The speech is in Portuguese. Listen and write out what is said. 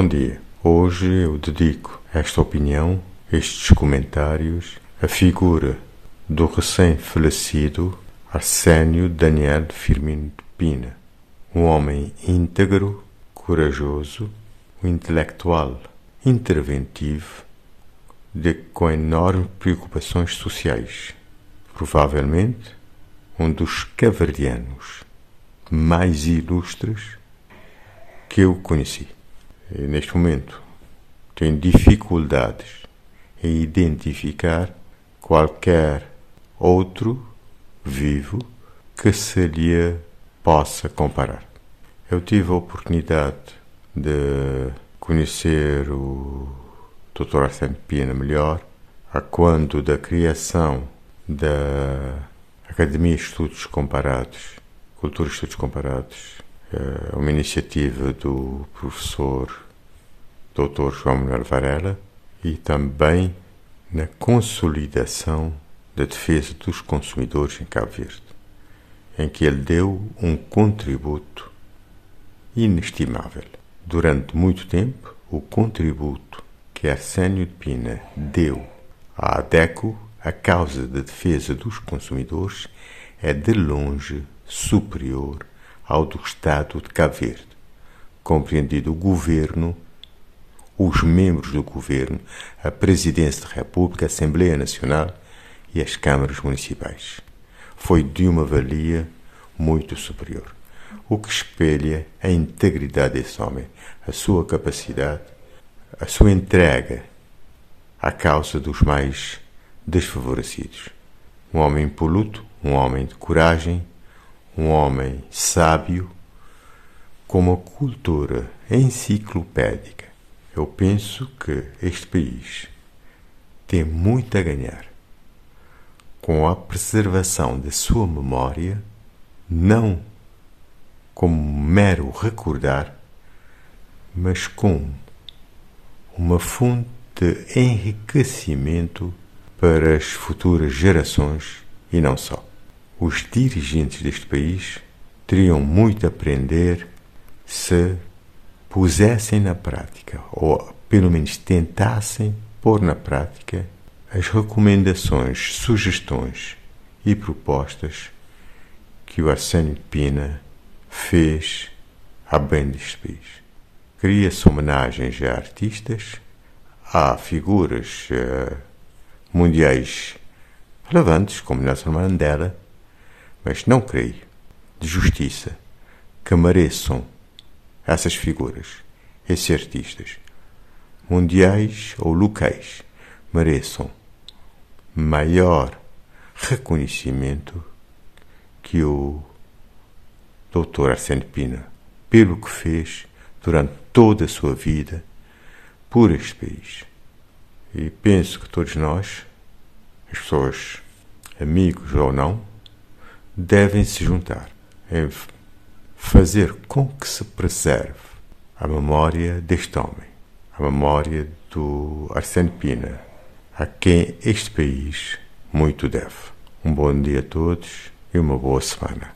Bom dia. Hoje eu dedico esta opinião, estes comentários, à figura do recém-falecido Arsénio Daniel Firmino de Pina, um homem íntegro, corajoso, um intelectual interventivo, de, com enormes preocupações sociais. Provavelmente um dos caverdianos mais ilustres que eu conheci neste momento, tem dificuldades em identificar qualquer outro vivo que se lhe possa comparar. Eu tive a oportunidade de conhecer o Dr. Arsene Pina melhor a quando da criação da Academia de Estudos Comparados, Cultura e Estudos Comparados, é uma iniciativa do professor Dr. João Manuel Varela e também na consolidação da defesa dos consumidores em Cabo Verde, em que ele deu um contributo inestimável. Durante muito tempo, o contributo que Arsénio de Pina deu à ADECO, a causa da defesa dos consumidores, é de longe superior ao do Estado de Cabo Verde, compreendido o governo, os membros do governo, a Presidência da República, a Assembleia Nacional e as câmaras municipais. Foi de uma valia muito superior, o que espelha a integridade desse homem, a sua capacidade, a sua entrega à causa dos mais desfavorecidos. Um homem impoluto, um homem de coragem, um homem sábio com uma cultura enciclopédica. Eu penso que este país tem muito a ganhar. Com a preservação da sua memória, não como mero recordar, mas como uma fonte de enriquecimento para as futuras gerações e não só. Os dirigentes deste país teriam muito a aprender se pusessem na prática, ou pelo menos tentassem pôr na prática, as recomendações, sugestões e propostas que o Arsênio Pina fez a bem deste país. Cria-se homenagens a artistas, a figuras uh, mundiais relevantes, como Nelson Mandela, mas não creio, de justiça, que mereçam essas figuras, esses artistas, mundiais ou locais, mereçam maior reconhecimento que o Dr. Arsene Pina, pelo que fez durante toda a sua vida por este país. E penso que todos nós, as pessoas, amigos ou não, devem se juntar em fazer com que se preserve a memória deste homem, a memória do Arsène Pina, a quem este país muito deve. Um bom dia a todos e uma boa semana.